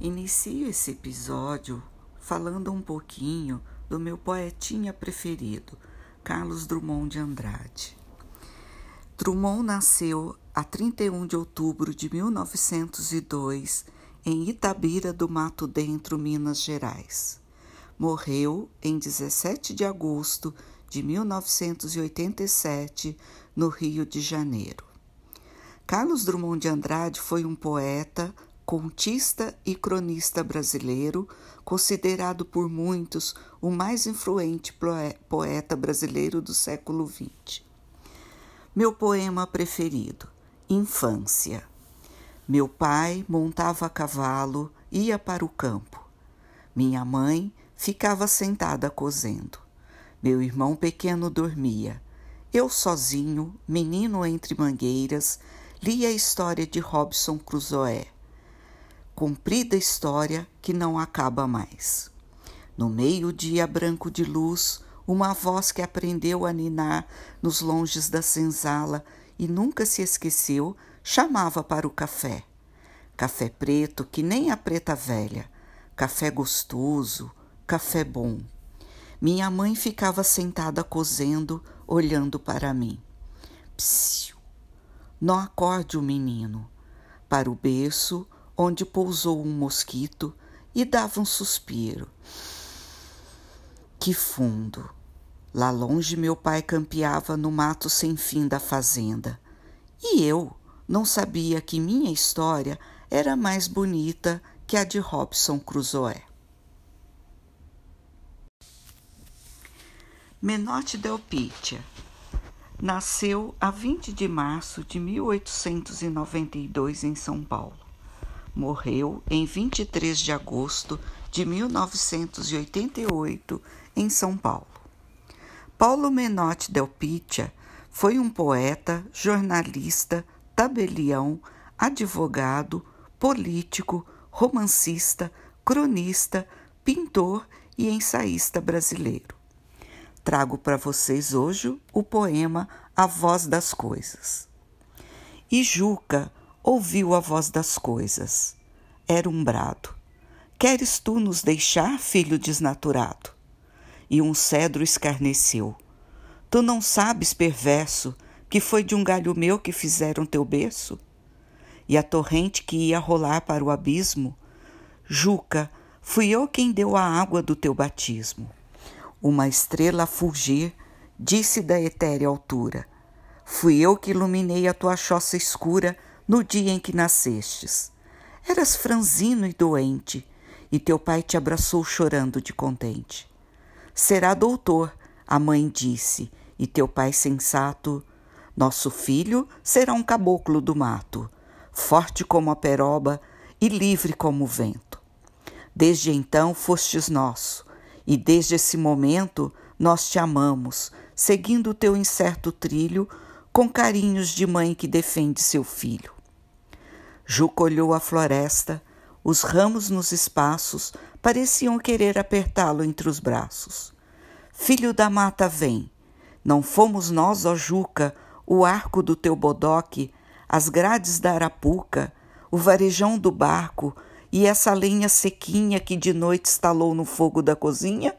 Inicio esse episódio falando um pouquinho do meu poetinha preferido, Carlos Drummond de Andrade. Drummond nasceu a 31 de outubro de 1902 em Itabira do Mato Dentro, Minas Gerais. Morreu em 17 de agosto de 1987 no Rio de Janeiro. Carlos Drummond de Andrade foi um poeta, contista e cronista brasileiro, considerado por muitos o mais influente poeta brasileiro do século XX. Meu poema preferido: Infância. Meu pai montava a cavalo, ia para o campo. Minha mãe ficava sentada cozendo. Meu irmão pequeno dormia. Eu sozinho, menino entre mangueiras, lia a história de Robson Crusoe comprida história que não acaba mais. No meio-dia branco de luz, uma voz que aprendeu a ninar nos longes da senzala e nunca se esqueceu, chamava para o café. Café preto que nem a preta velha, café gostoso, café bom. Minha mãe ficava sentada cozendo, olhando para mim. Psiu! Não acorde o menino. Para o berço, onde pousou um mosquito e dava um suspiro. Que fundo! Lá longe meu pai campeava no mato sem fim da fazenda. E eu não sabia que minha história era mais bonita que a de Robson Crusoe. Menotti Del Pitia nasceu a 20 de março de 1892 em São Paulo morreu em 23 de agosto de 1988 em São Paulo. Paulo Menotti Del Pitia foi um poeta, jornalista, tabelião, advogado, político, romancista, cronista, pintor e ensaísta brasileiro. Trago para vocês hoje o poema A Voz das Coisas. E Juca ouviu a voz das coisas. Era um brado. Queres tu nos deixar, filho desnaturado? E um cedro escarneceu. Tu não sabes, perverso, que foi de um galho meu que fizeram teu berço? E a torrente que ia rolar para o abismo? Juca, fui eu quem deu a água do teu batismo. Uma estrela a fulgir, disse da etérea altura. Fui eu que iluminei a tua choça escura no dia em que nascestes. Eras franzino e doente, e teu pai te abraçou chorando de contente. Será doutor, a mãe disse, e teu pai sensato. Nosso filho será um caboclo do mato, forte como a peroba e livre como o vento. Desde então fostes nosso, e desde esse momento nós te amamos, seguindo o teu incerto trilho, com carinhos de mãe que defende seu filho. Juca olhou a floresta, os ramos nos espaços pareciam querer apertá-lo entre os braços. Filho da mata, vem. Não fomos nós, ó Juca, o arco do teu bodoque, as grades da arapuca, o varejão do barco e essa lenha sequinha que de noite estalou no fogo da cozinha?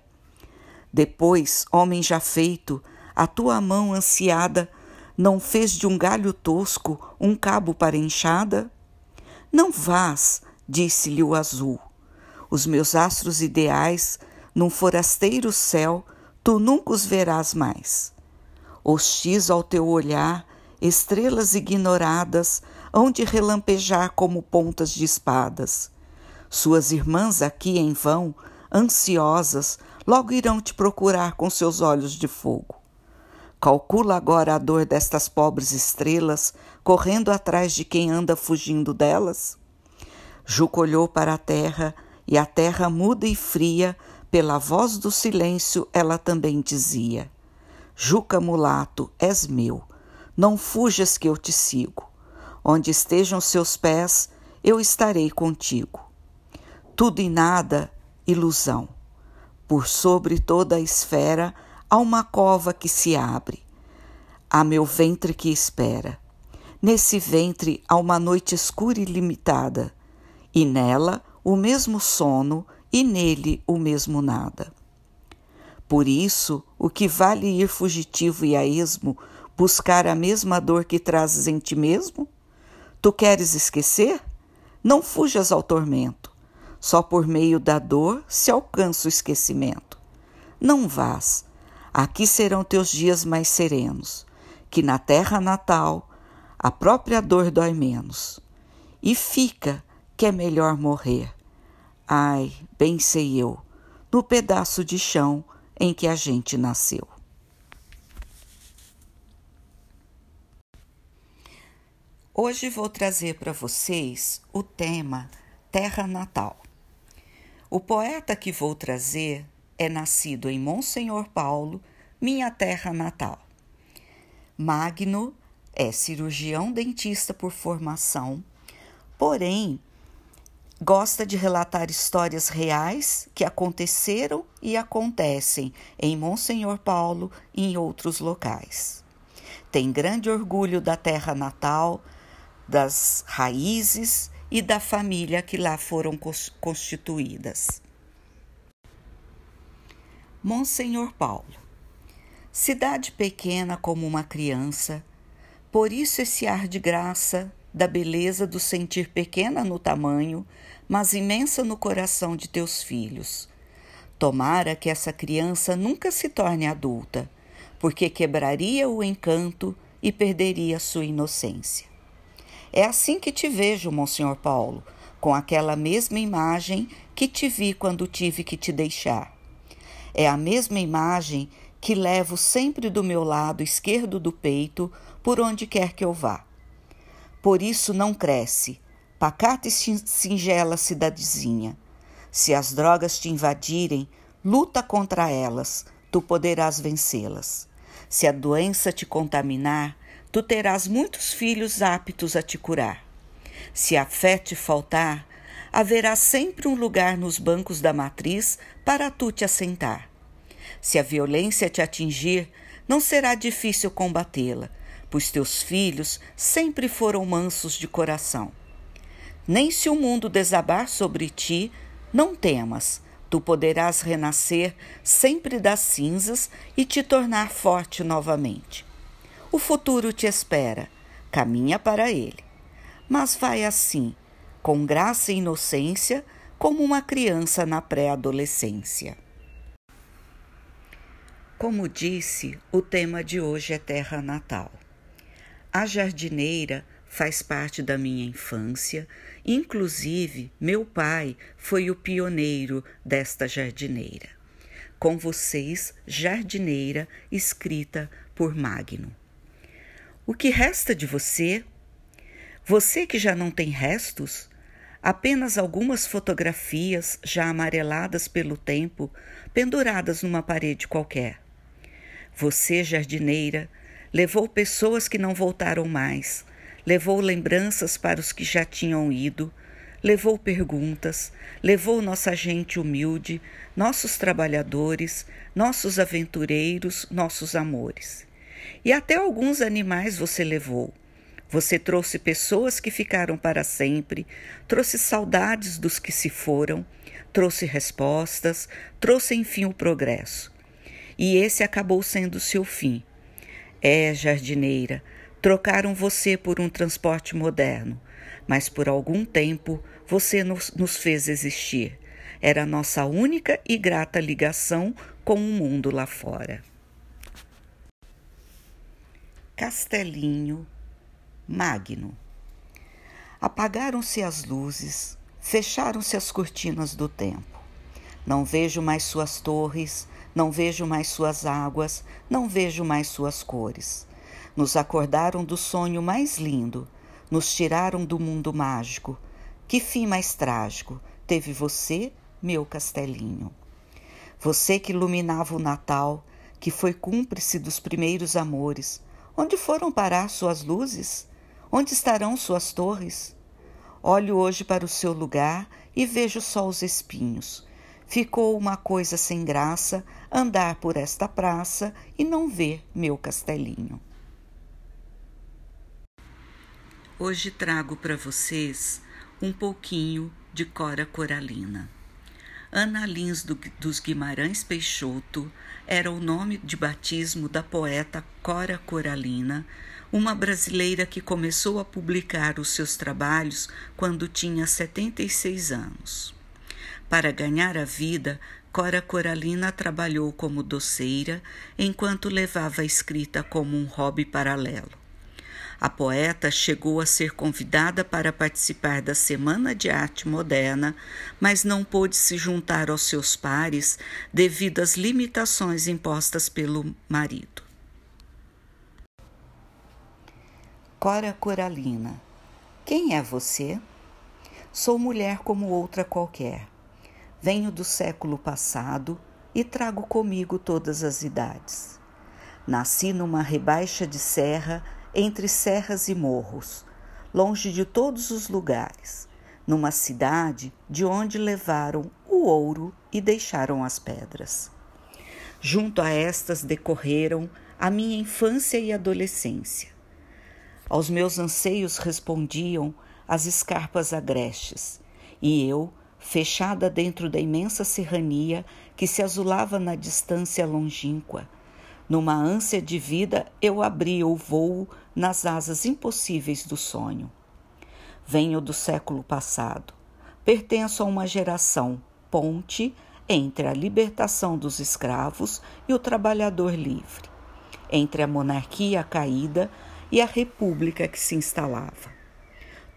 Depois, homem já feito, a tua mão ansiada não fez de um galho tosco um cabo para enxada? Não vás, disse-lhe o azul. Os meus astros ideais, num forasteiro céu, tu nunca os verás mais. Hostis ao teu olhar, estrelas ignoradas hão de relampejar como pontas de espadas. Suas irmãs aqui em vão, ansiosas, logo irão te procurar com seus olhos de fogo. Calcula agora a dor destas pobres estrelas, correndo atrás de quem anda fugindo delas? Juca olhou para a terra, e a terra muda e fria, pela voz do silêncio, ela também dizia: Juca mulato, és meu, não fujas que eu te sigo. Onde estejam seus pés, eu estarei contigo. Tudo e nada, ilusão. Por sobre toda a esfera, há uma cova que se abre. Há meu ventre que espera. Nesse ventre há uma noite escura e limitada, e nela o mesmo sono e nele o mesmo nada. Por isso, o que vale ir fugitivo e a esmo buscar a mesma dor que trazes em ti mesmo? Tu queres esquecer? Não fujas ao tormento. Só por meio da dor se alcança o esquecimento. Não vás. Aqui serão teus dias mais serenos, que na terra natal a própria dor dói menos. E fica que é melhor morrer. Ai, bem sei eu, no pedaço de chão em que a gente nasceu. Hoje vou trazer para vocês o tema Terra Natal. O poeta que vou trazer é nascido em Monsenhor Paulo, minha terra natal. Magno é cirurgião dentista por formação, porém gosta de relatar histórias reais que aconteceram e acontecem em Monsenhor Paulo e em outros locais. Tem grande orgulho da terra natal, das raízes e da família que lá foram constituídas. Monsenhor Paulo. Cidade pequena como uma criança, por isso esse ar de graça, da beleza do sentir pequena no tamanho, mas imensa no coração de teus filhos. Tomara que essa criança nunca se torne adulta, porque quebraria o encanto e perderia sua inocência. É assim que te vejo, Monsenhor Paulo, com aquela mesma imagem que te vi quando tive que te deixar. É a mesma imagem que levo sempre do meu lado esquerdo do peito, por onde quer que eu vá. Por isso não cresce, pacata e singela cidadezinha. Se as drogas te invadirem, luta contra elas, tu poderás vencê-las. Se a doença te contaminar, tu terás muitos filhos aptos a te curar. Se a fé te faltar, haverá sempre um lugar nos bancos da matriz para tu te assentar. Se a violência te atingir, não será difícil combatê-la, pois teus filhos sempre foram mansos de coração. Nem se o mundo desabar sobre ti, não temas, tu poderás renascer sempre das cinzas e te tornar forte novamente. O futuro te espera, caminha para ele. Mas vai assim, com graça e inocência, como uma criança na pré-adolescência. Como disse, o tema de hoje é Terra Natal. A jardineira faz parte da minha infância, inclusive meu pai foi o pioneiro desta jardineira. Com vocês, Jardineira, escrita por Magno. O que resta de você? Você que já não tem restos? Apenas algumas fotografias já amareladas pelo tempo, penduradas numa parede qualquer. Você, jardineira, levou pessoas que não voltaram mais, levou lembranças para os que já tinham ido, levou perguntas, levou nossa gente humilde, nossos trabalhadores, nossos aventureiros, nossos amores. E até alguns animais você levou. Você trouxe pessoas que ficaram para sempre, trouxe saudades dos que se foram, trouxe respostas, trouxe enfim o progresso. E esse acabou sendo seu fim. É, jardineira, trocaram você por um transporte moderno, mas por algum tempo você nos, nos fez existir. Era nossa única e grata ligação com o mundo lá fora. Castelinho Magno. Apagaram-se as luzes, fecharam-se as cortinas do tempo. Não vejo mais suas torres, não vejo mais suas águas, não vejo mais suas cores. Nos acordaram do sonho mais lindo, nos tiraram do mundo mágico. Que fim mais trágico teve você, meu castelinho? Você que iluminava o Natal, que foi cúmplice dos primeiros amores, Onde foram parar suas luzes? Onde estarão suas torres? Olho hoje para o seu lugar e vejo só os espinhos. Ficou uma coisa sem graça andar por esta praça e não ver meu castelinho. Hoje trago para vocês um pouquinho de Cora Coralina. Ana Lins do, dos Guimarães Peixoto era o nome de batismo da poeta Cora Coralina, uma brasileira que começou a publicar os seus trabalhos quando tinha 76 anos. Para ganhar a vida, Cora Coralina trabalhou como doceira enquanto levava a escrita como um hobby paralelo. A poeta chegou a ser convidada para participar da Semana de Arte Moderna, mas não pôde se juntar aos seus pares devido às limitações impostas pelo marido. Cora Coralina Quem é você? Sou mulher como outra qualquer. Venho do século passado e trago comigo todas as idades. Nasci numa rebaixa de serra entre serras e morros, longe de todos os lugares, numa cidade de onde levaram o ouro e deixaram as pedras. Junto a estas decorreram a minha infância e adolescência. Aos meus anseios respondiam as escarpas agrestes, e eu, fechada dentro da imensa serrania que se azulava na distância longínqua, numa ânsia de vida, eu abri o voo nas asas impossíveis do sonho. Venho do século passado. Pertenço a uma geração ponte entre a libertação dos escravos e o trabalhador livre, entre a monarquia caída e a república que se instalava.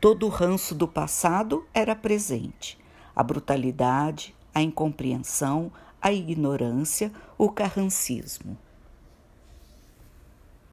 Todo o ranço do passado era presente, a brutalidade, a incompreensão, a ignorância, o carrancismo.